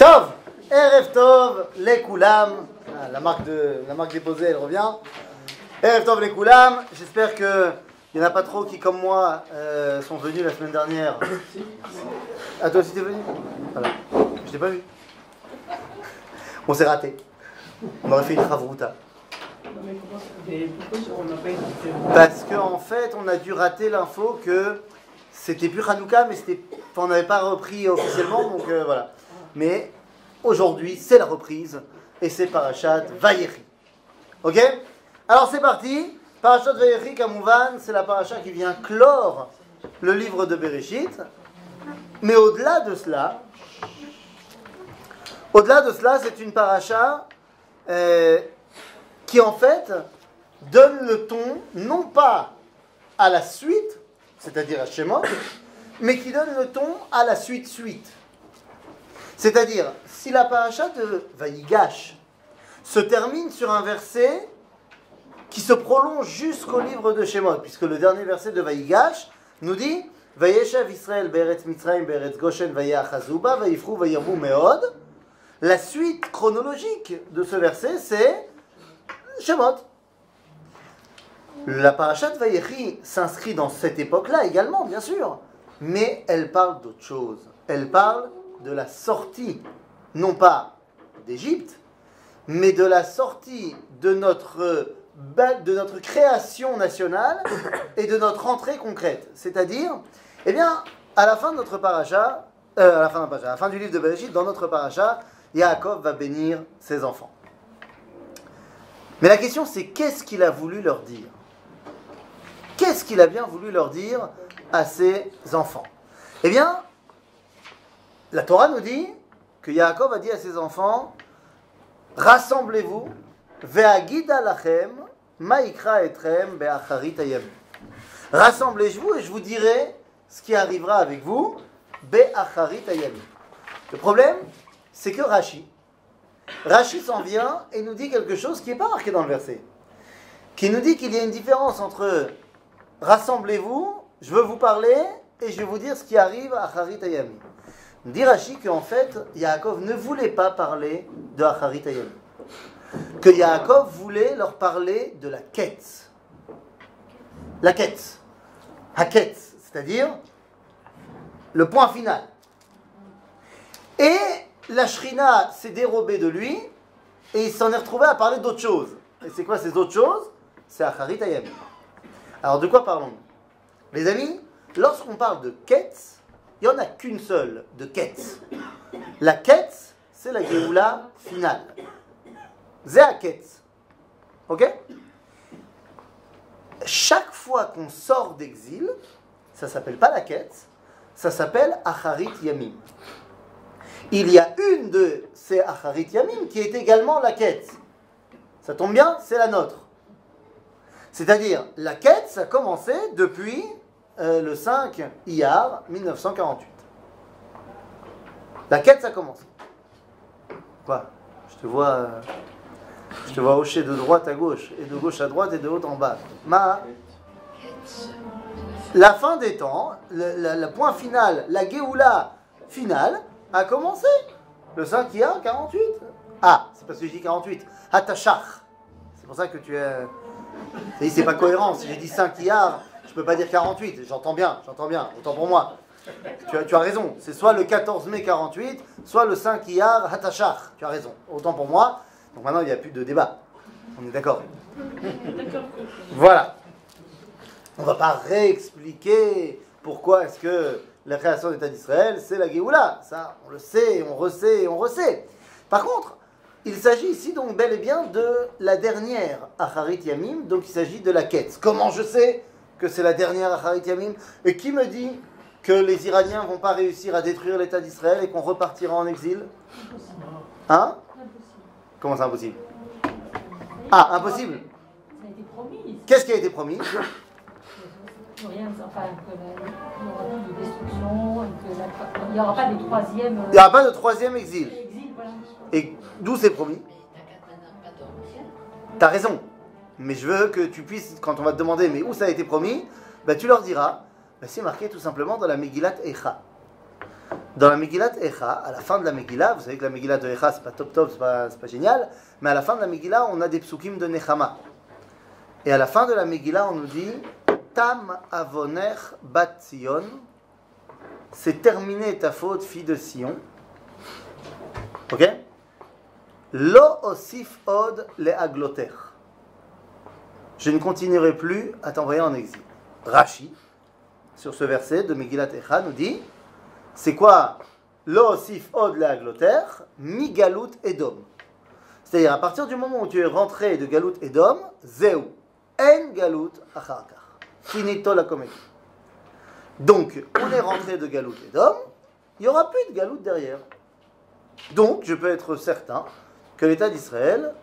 Tov, Erev Tov, les Koulam. Ah, la, marque de, la marque déposée, elle revient. Erev Tov, les Koulam. J'espère que il n'y en a pas trop qui, comme moi, euh, sont venus la semaine dernière. Ah, toi aussi t'es venu? Voilà. Je t'ai pas vu. On s'est raté. On aurait fait une chavruta. Parce qu'en en fait, on a dû rater l'info que c'était plus Hanouka, mais c'était, on n'avait pas repris officiellement, donc euh, voilà. Mais aujourd'hui, c'est la reprise, et c'est Parashat Vayechi. Ok? Alors c'est parti. Parashat Vayechi, Kamouvan, c'est la paracha qui vient clore le livre de Bereshit. Mais au-delà de cela, au-delà de cela, c'est une paracha euh, qui en fait donne le ton, non pas à la suite, c'est-à-dire à Shemot, mais qui donne le ton à la suite-suite. C'est-à-dire, si la paracha de Vaïgash se termine sur un verset qui se prolonge jusqu'au livre de Shemot, puisque le dernier verset de Vaïgash nous dit Vayeshav Israël be'eretz Mitzrayim be'eretz Goshen vayachazuba vayifru meod. La suite chronologique de ce verset, c'est Shemot. La parashat Vayechi s'inscrit dans cette époque-là également, bien sûr, mais elle parle d'autre chose. Elle parle de la sortie, non pas d'Égypte, mais de la sortie de notre, de notre création nationale et de notre entrée concrète. C'est-à-dire, eh à la fin de notre paracha, euh, à, la fin à la fin du livre de Bereshit, dans notre paracha, Yaakov va bénir ses enfants. Mais la question c'est qu'est-ce qu'il a voulu leur dire? Qu'est-ce qu'il a bien voulu leur dire à ses enfants? Eh bien, la Torah nous dit que Yaakov a dit à ses enfants Rassemblez-vous, ve'agida lachem, ma'ikra etrem be'acharit Rassemblez-vous et je vous dirai ce qui arrivera avec vous, be'acharit Le problème, c'est que Rashi, Rashi s'en vient et nous dit quelque chose qui n'est pas marqué dans le verset. Qui nous dit qu'il y a une différence entre rassemblez-vous, je veux vous parler et je vais vous dire ce qui arrive à Harit. Dit Rashi qu'en fait, Yaakov ne voulait pas parler de Harit Ayami. Que Yaakov voulait leur parler de la quête. La quête. quête, c'est-à-dire le point final. Et la Shrina s'est dérobée de lui et il s'en est retrouvé à parler d'autre chose. Et c'est quoi ces autres choses? C'est Acharit. Alors de quoi parlons-nous? Les amis, lorsqu'on parle de quête, il n'y en a qu'une seule de quête. La quête, c'est la Géoula finale. C'est quête. Ok? Chaque fois qu'on sort d'exil, ça s'appelle pas la quête, ça s'appelle Acharit Yamim il y a une de ces Acharit Yamim qui est également la quête. Ça tombe bien, c'est la nôtre. C'est-à-dire, la quête, ça a commencé depuis euh, le 5 Iyar 1948. La quête, ça commence. Quoi? Je te vois. Euh, je te vois hocher de droite à gauche, et de gauche à droite, et de haut en bas. Ma. La fin des temps, le, point final, la Géoula finale, a commencé. Le 5 a 48. Ah, c'est parce que j'ai dit 48. Hatachach. C'est pour ça que tu es. C'est pas cohérent. Si j'ai dit 5 Iyar, je peux pas dire 48. J'entends bien, j'entends bien. Autant pour moi. Tu as, raison. C'est soit le 14 mai 48, soit le 5 Iyar Hatachach. Tu as raison. Autant pour moi. Donc maintenant, il n'y a plus de débat. On est d'accord Voilà. On va pas réexpliquer pourquoi est-ce que la création de l'État d'Israël, c'est la Géoula. Ça, on le sait, on resait, on resait. Par contre, il s'agit ici donc bel et bien de la dernière Acharit Yamim, donc il s'agit de la quête. Comment je sais? Que c'est la dernière Acharit Yamim. Et qui me dit que les Iraniens vont pas réussir à détruire l'État d'Israël et qu'on repartira en exil? Hein? Comment c'est impossible? Ah, impossible. Qu'est-ce qui a été promis? Qu'il n'y aura plus de destruction, qu'il n'y aura pas de troisième. Il n'y aura pas de troisième exil. Et d'où c'est promis? T'as raison. Mais je veux que tu puisses, quand on va te demander, mais où ça a été promis, ben, tu leur diras, ben, c'est marqué tout simplement dans la Megillat Echa. Dans la Megillat Echa, à la fin de la Megillah, vous savez que la Megillah de Echa, c'est pas top top, c'est pas, pas génial, mais à la fin de la Megillah, on a des psukim de Nechama. Et à la fin de la Megillah, on nous dit Tam avoner bat Sion, c'est terminé ta faute, fille de Sion. Ok? Lo osif od le agloter. Je ne continuerai plus à t'envoyer en exil. Rashi, sur ce verset de Megillat Echa, nous dit c'est quoi galut edom. C'est-à-dire, à partir du moment où tu es rentré de galut edom, zeu, en galut acharkar. Finito la comédie. Donc, on est rentré de Galout et d'homme, il n'y aura plus de Galout derrière. Donc, je peux être certain que l'État d'Israël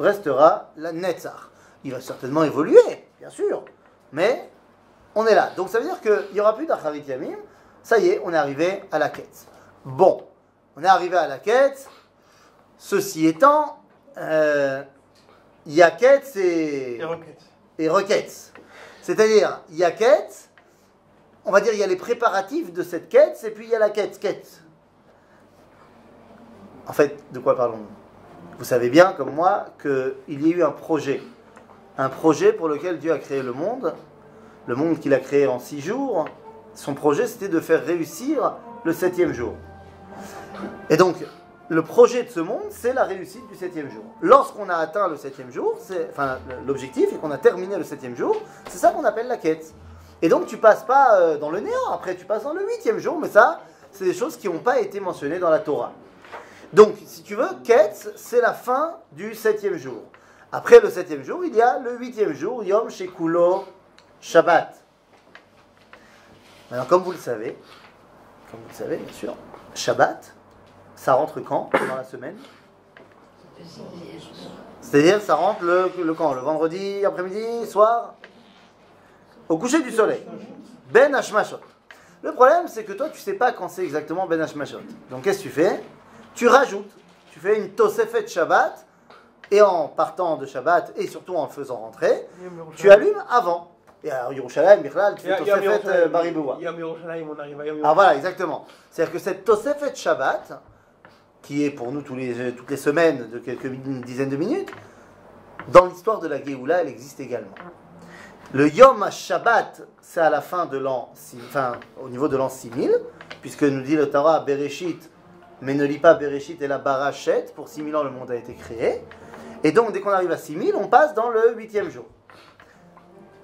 restera la Netzach. Il va certainement évoluer, bien sûr, mais on est là. Donc, ça veut dire qu'il n'y aura plus d'Acharit Yamim. Ça y est, on est arrivé à la quête. Bon, on est arrivé à la quête. Ceci étant, euh, Yaquette et, et requête. C'est-à-dire, Yaquette, on va dire, il y a les préparatifs de cette quête, et puis il y a la quête, quête. En fait, de quoi parlons-nous? Vous savez bien, comme moi, qu'il y a eu un projet. Un projet pour lequel Dieu a créé le monde. Le monde qu'il a créé en six jours. Son projet, c'était de faire réussir le septième jour. Et donc, le projet de ce monde, c'est la réussite du septième jour. Lorsqu'on a atteint le septième jour, enfin l'objectif et qu'on a terminé le septième jour, c'est ça qu'on appelle la quête. Et donc tu passes pas euh, dans le néant, après tu passes dans le huitième jour, mais ça, c'est des choses qui n'ont pas été mentionnées dans la Torah. Donc, si tu veux, Ketz, c'est la fin du septième jour. Après le septième jour, il y a le huitième jour, Yom Shekulo Shabbat. Maintenant, comme vous le savez, comme vous le savez, bien sûr, Shabbat, ça rentre quand dans la semaine? C'est-à-dire, ça rentre le, le Le vendredi après-midi, soir? Au coucher du soleil. Ben Hashmashot. Le problème, c'est que toi, tu sais pas quand c'est exactement Ben Hashmashot. Donc, qu'est-ce que tu fais? Tu rajoutes. Tu fais une Tosefet Shabbat, et en partant de Shabbat, et surtout en le faisant rentrer, tu allumes avant. Et à Yerushalayim, Bichlal, tu fais Tosefet Bariboua. Ah voilà, exactement. C'est-à-dire que cette Tosefet Shabbat, qui est pour nous tous les, toutes les semaines de quelques dizaines de minutes, dans l'histoire de la Géoula, elle existe également. Le Yom Shabbat, c'est à la fin de l'an, enfin, au niveau de l'an 6000, puisque nous dit le Torah Bereshit, mais ne lit pas Bereshit et la Barachet, pour 6000 ans le monde a été créé. Et donc, dès qu'on arrive à 6000, on passe dans le huitième jour.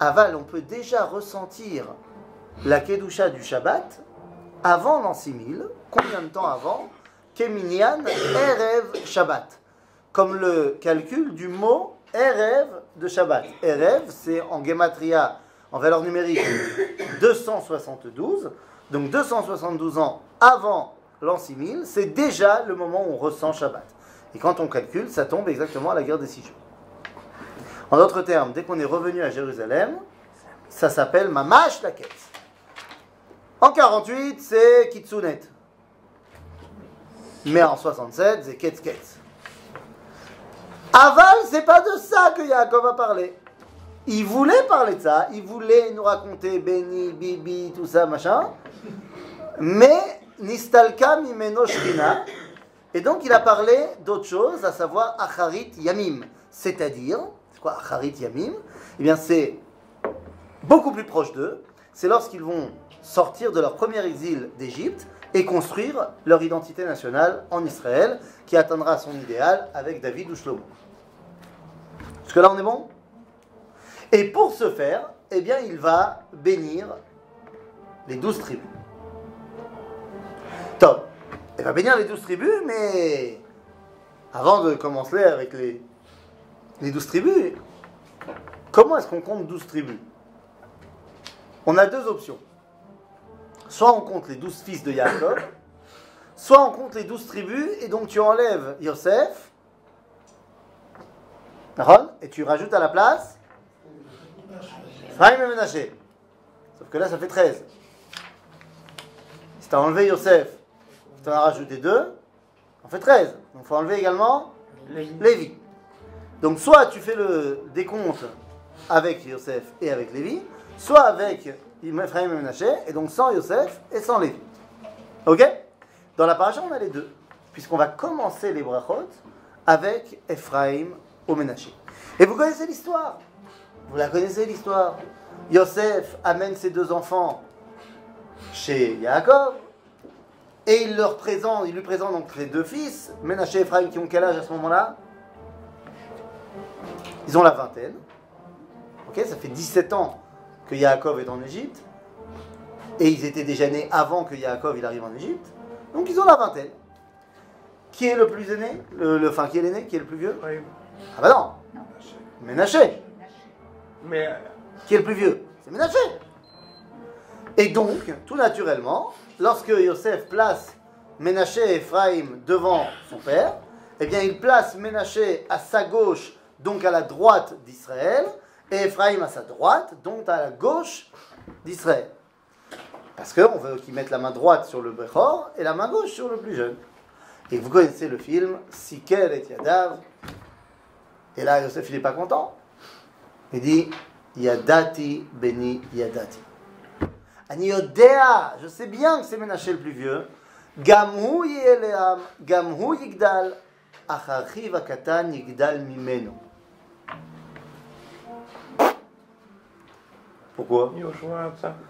Aval, on peut déjà ressentir la Kedusha du Shabbat avant l'an 6000. Combien de temps avant Keminyan Erev Shabbat. Comme le calcul du mot Erev de Shabbat. Erev, c'est en gematria, en valeur numérique, 272. Donc 272 ans avant l'an 6000, c'est déjà le moment où on ressent Shabbat. Et quand on calcule, ça tombe exactement à la guerre des six jours. En d'autres termes, dès qu'on est revenu à Jérusalem, ça s'appelle Mamash la. En 48, c'est Kitsunet. Mais en 67, c'est Ketz. Aval, c'est pas de ça que Yaakov a parlé. Il voulait parler de ça, il voulait nous raconter Béni, Bibi, tout ça, machin. Mais Nistalka Mimeno Shrina. Et donc il a parlé d'autre chose, à savoir Acharit Yamim. C'est-à-dire, c'est quoi Acharit Yamim? Eh bien, c'est beaucoup plus proche d'eux. C'est lorsqu'ils vont sortir de leur premier exil d'Égypte et construire leur identité nationale en Israël, qui atteindra son idéal avec David ou Shlomo. Jusque-là, on est bon? Et pour ce faire, eh bien, il va bénir les douze tribus. Top. Il va bénir les douze tribus, mais avant de commencer avec les, les douze tribus, comment est-ce qu'on compte douze tribus? On a deux options. Soit on compte les douze fils de Jacob, soit on compte les douze tribus, et donc tu enlèves Yosef, et tu rajoutes à la place Ephraim et. Sauf que là, ça fait 13. Si tu as enlevé Yosef, en as rajouté 2, on fait 13. Donc il faut enlever également Lévi. Donc soit tu fais le décompte avec Yosef et avec Lévi, soit avec Ephraim et Menaché, et donc sans Yosef et sans Lévi. Ok? Dans la paracha, on a les deux, puisqu'on va commencer les brachot avec Ephraim au Ménaché. Et vous connaissez l'histoire? Vous la connaissez l'histoire? Yosef amène ses deux enfants chez Yaakov. Et il leur présente, il lui présente donc ses deux fils, Ménaché et Ephraim, qui ont quel âge à ce moment-là? Ils ont la vingtaine. Ok, ça fait 17 ans que Yaakov est en Égypte. Et ils étaient déjà nés avant que Yaakov il arrive en Égypte. Donc ils ont la vingtaine. Qui est le plus aîné? Le, Enfin, qui est l'aîné? Qui est le plus vieux? Ah bah non Ménaché Mais. Qui est le plus vieux? C'est Ménaché Et donc, tout naturellement, lorsque Yosef place Ménaché et Ephraim devant son père, eh bien il place Ménaché à sa gauche, donc à la droite d'Israël, et Ephraim à sa droite, donc à la gauche d'Israël. Parce qu'on veut qu'il mette la main droite sur le Bechor et la main gauche sur le plus jeune. Et vous connaissez le film Sikel et Yadav. Et là, Yosef, n'est pas content. Il dit Yadati beni Yadati. Je sais bien que c'est Ménaché le plus vieux. Pourquoi?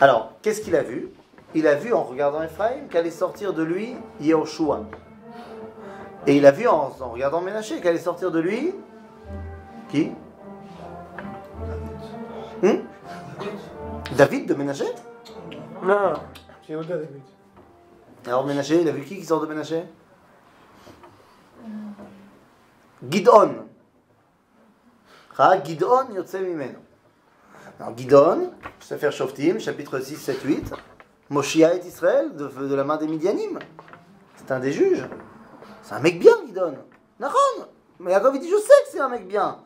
Alors, qu'est-ce qu'il a vu? Il a vu en regardant Ephraim qu'allait sortir de lui Yehoshua. Et il a vu en, en regardant Ménaché qu'allait sortir de lui qui? Hmm? David de Ménaché Non, c'est Yehuda David. Alors Ménaché, il a vu qui qui sort de Ménaché Gidon. Ah, Gidon yotse mimeno. Alors Gidon, Sefer Shoftim, chapitre 6, 7, 8. Moshia est Israël de, de la main des Midianim. C'est un des juges. C'est un mec bien, Gidon. Nahon. Mais Yaakov il dit, je sais que c'est un mec bien.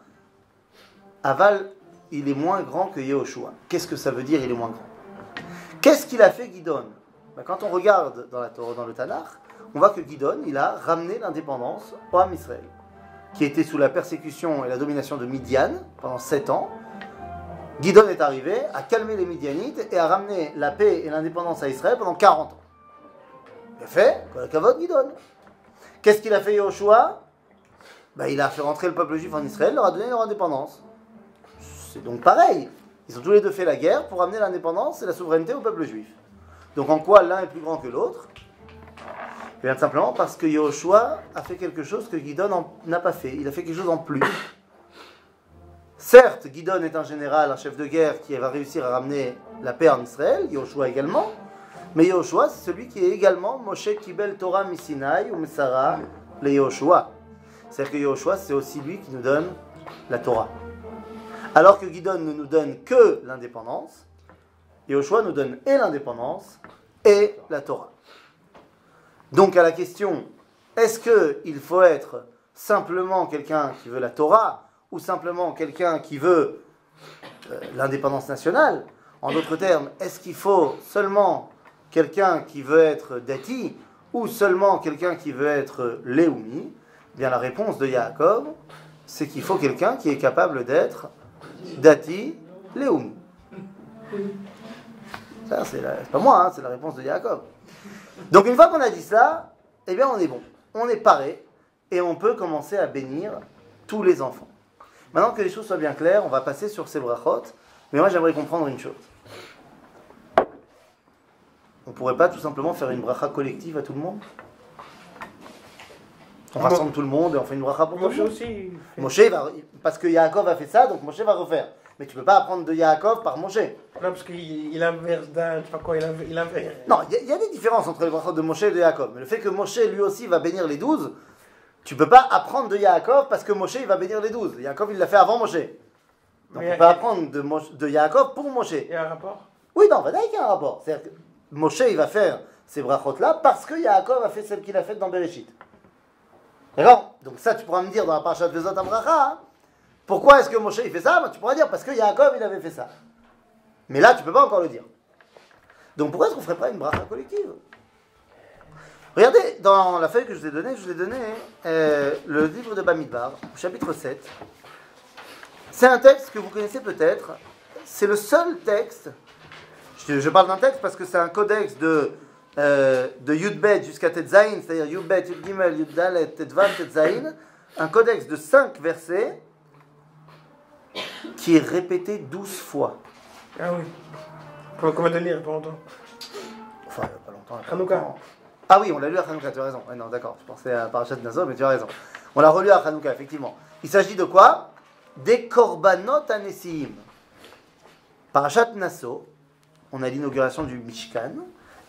Aval, il est moins grand que Yehoshua. Qu'est-ce que ça veut dire, il est moins grand? Qu'est-ce qu'il a fait, Gidon Ben, Quand on regarde dans, la dans le Tanakh, on voit que Gidon, il a ramené l'indépendance au Ham Israël, qui était sous la persécution et la domination de Midian pendant 7 ans. Gidon est arrivé à calmer les Midianites et à ramener la paix et l'indépendance à Israël pendant 40 ans. Il a fait, Kavod Gidon. Qu'est-ce qu'il a fait Yehoshua ben, Il a fait rentrer le peuple juif en Israël, leur a donné leur indépendance. C'est donc pareil. Ils ont tous les deux fait la guerre pour amener l'indépendance et la souveraineté au peuple juif. Donc en quoi l'un est plus grand que l'autre? Eh bien simplement parce que Yehoshua a fait quelque chose que Gidon en- n'a pas fait. Il a fait quelque chose en plus. Certes, Gidon est un général, un chef de guerre qui va réussir à ramener la paix en Israël, Yehoshua également. Mais Yehoshua, c'est celui qui est également Moshe Kibel Torah Misinai ou Mesara le Yehoshua. C'est-à-dire que Yehoshua, c'est aussi lui qui nous donne la Torah. Alors que Gidon ne nous donne que l'indépendance, Yehoshua nous donne et l'indépendance et la Torah. Donc à la question, est-ce qu'il faut être simplement quelqu'un qui veut la Torah ou simplement quelqu'un qui veut euh, l'indépendance nationale? En d'autres termes, est-ce qu'il faut seulement quelqu'un qui veut être Dati ou seulement quelqu'un qui veut être Léoumi? Eh Bien la réponse de Yaakov, c'est qu'il faut quelqu'un qui est capable d'être Dati Léoumi. Ça, c'est pas moi, hein, c'est la réponse de Yaakov. Donc une fois qu'on a dit ça, eh bien on est bon. On est paré et on peut commencer à bénir tous les enfants. Maintenant que les choses soient bien claires, on va passer sur ces brachot. Mais moi j'aimerais comprendre une chose. On pourrait pas tout simplement faire une bracha collective à tout le monde? On rassemble tout le monde et on fait une bracha pour Moshe aussi. il Moshe va, parce que Yaakov a fait ça, donc Moshe va refaire. Mais tu peux pas apprendre de Yaakov par Moshe. Non, parce qu'il il inverse d'un, je sais pas quoi, il inverse. Il inverse. Non, il y, a- il y a des différences entre les brachot de Moshe et de Yaakov. Mais le fait que Moshe lui aussi va bénir les douze, tu peux pas apprendre de Yaakov parce que Moshe il va bénir les douze. Yaakov il l'a fait avant Moshe. Donc on peut apprendre de, Moshe- de Yaakov pour Moshe. Il y a un rapport? Oui, non, Vadaï qu'il y a un rapport. C'est-à-dire que Moshe il va faire ces brachot là parce que Yaakov a fait celle qu'il a faite dans Bereshit. D'accord? Donc ça tu pourras me dire dans la parashat Vezot Abracha, hein, pourquoi est-ce que Moshe il fait ça? Ben, Tu pourras dire parce que Yaakov il avait fait ça. Mais là tu peux pas encore le dire. Donc pourquoi est-ce qu'on ferait pas une bracha collective? Regardez, dans la feuille que je vous ai donnée, je vous ai donné euh, le livre de Bamidbar, chapitre 7. C'est un texte que vous connaissez peut-être. C'est le seul texte. Je parle d'un texte parce que c'est un codex de euh, de Yudbet jusqu'à Tetzain, c'est-à-dire Yudbet, Yud Gimel, Yud Dalet, Tetvan, Tetzain, un codex de 5 versets qui est répété 12 fois. Ah oui. Combien de lire, pas longtemps Enfin, il n'y a pas longtemps. il a pas Hanouka. longtemps. Ah oui, on l'a lu à Hanouka, tu as raison. Ouais, non, d'accord, je pensais à Parashat Nazo, mais tu as raison. On l'a relu à Hanouka, effectivement. Il s'agit de quoi? Des korbanot anesim. Parashat Nassau, on a l'inauguration du Mishkan,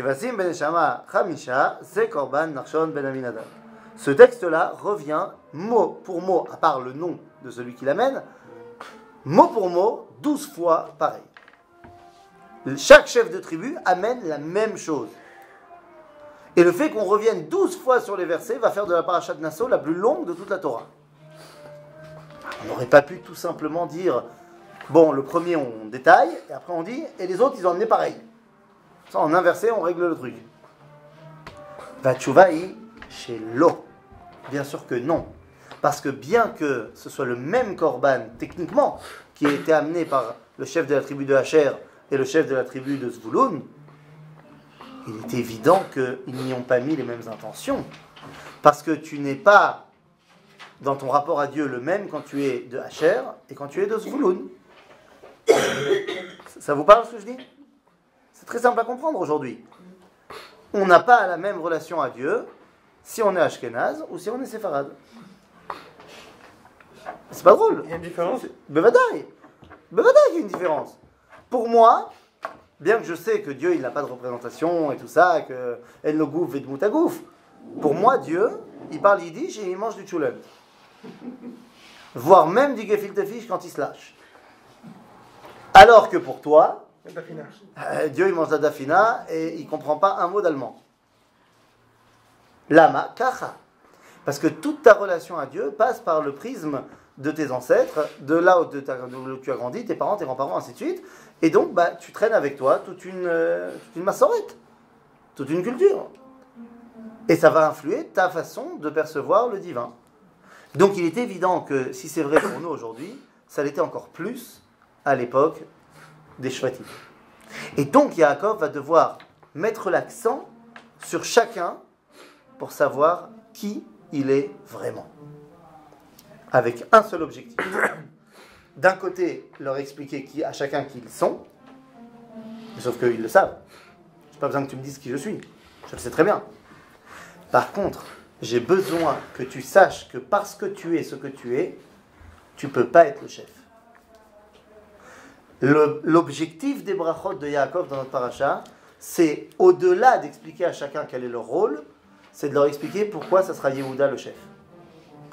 Ben ben Ce texte-là revient mot pour mot, à part le nom de celui qui l'amène, mot pour mot, douze fois pareil. Chaque chef de tribu amène la même chose. Et le fait qu'on revienne douze fois sur les versets va faire de la parachat de Nassau la plus longue de toute la Torah. On n'aurait pas pu tout simplement dire, bon, le premier on détaille, et après on dit, et les autres ils ont amené pareil. En inversé, on règle le truc. Vachuvaï chez l'eau. Bien sûr que non. Parce que bien que ce soit le même korban, techniquement, qui a été amené par le chef de la tribu de Hacher et le chef de la tribu de Zvouloun, il est évident qu'ils n'y ont pas mis les mêmes intentions. Parce que tu n'es pas, dans ton rapport à Dieu, le même quand tu es de Hacher et quand tu es de Zvouloun. Ça vous parle ce que je dis? Très simple à comprendre aujourd'hui. On n'a pas la même relation à Dieu si on est Ashkenaz ou si on est séfarade. C'est pas drôle. Il y a une différence Bevadaï. Bevadaï, il y a une différence. Pour moi, bien que je sais que Dieu, il n'a pas de représentation et tout ça, que El no gouf et moutagouf, pour moi, Dieu, il parle yiddish et il mange du tchoulem. Voire même du gefilte fish quand il se lâche. Alors que pour toi. Euh, Dieu, il mange la dafina et il comprend pas un mot d'allemand. Lama kacha. Parce que toute ta relation à Dieu passe par le prisme de tes ancêtres, de là où tu as grandi, tes parents, tes grands-parents, ainsi de suite. Et donc, bah, tu traînes avec toi toute une, euh, toute une massorette, toute une culture. Et ça va influer ta façon de percevoir le divin. Donc, il est évident que si c'est vrai pour nous aujourd'hui, ça l'était encore plus à l'époque des Shvatim. Et donc, Yaakov va devoir mettre l'accent sur chacun pour savoir qui il est vraiment. Avec un seul objectif. D'un côté, leur expliquer qui, à chacun qui ils sont, sauf qu'ils le savent. Je n'ai pas besoin que tu me dises qui je suis. Je le sais très bien. Par contre, j'ai besoin que tu saches que parce que tu es ce que tu es, tu ne peux pas être le chef. L'objectif des brachot de Yaakov dans notre paracha, c'est au-delà d'expliquer à chacun quel est leur rôle, c'est de leur expliquer pourquoi ça sera Yehuda le chef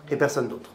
et personne d'autre.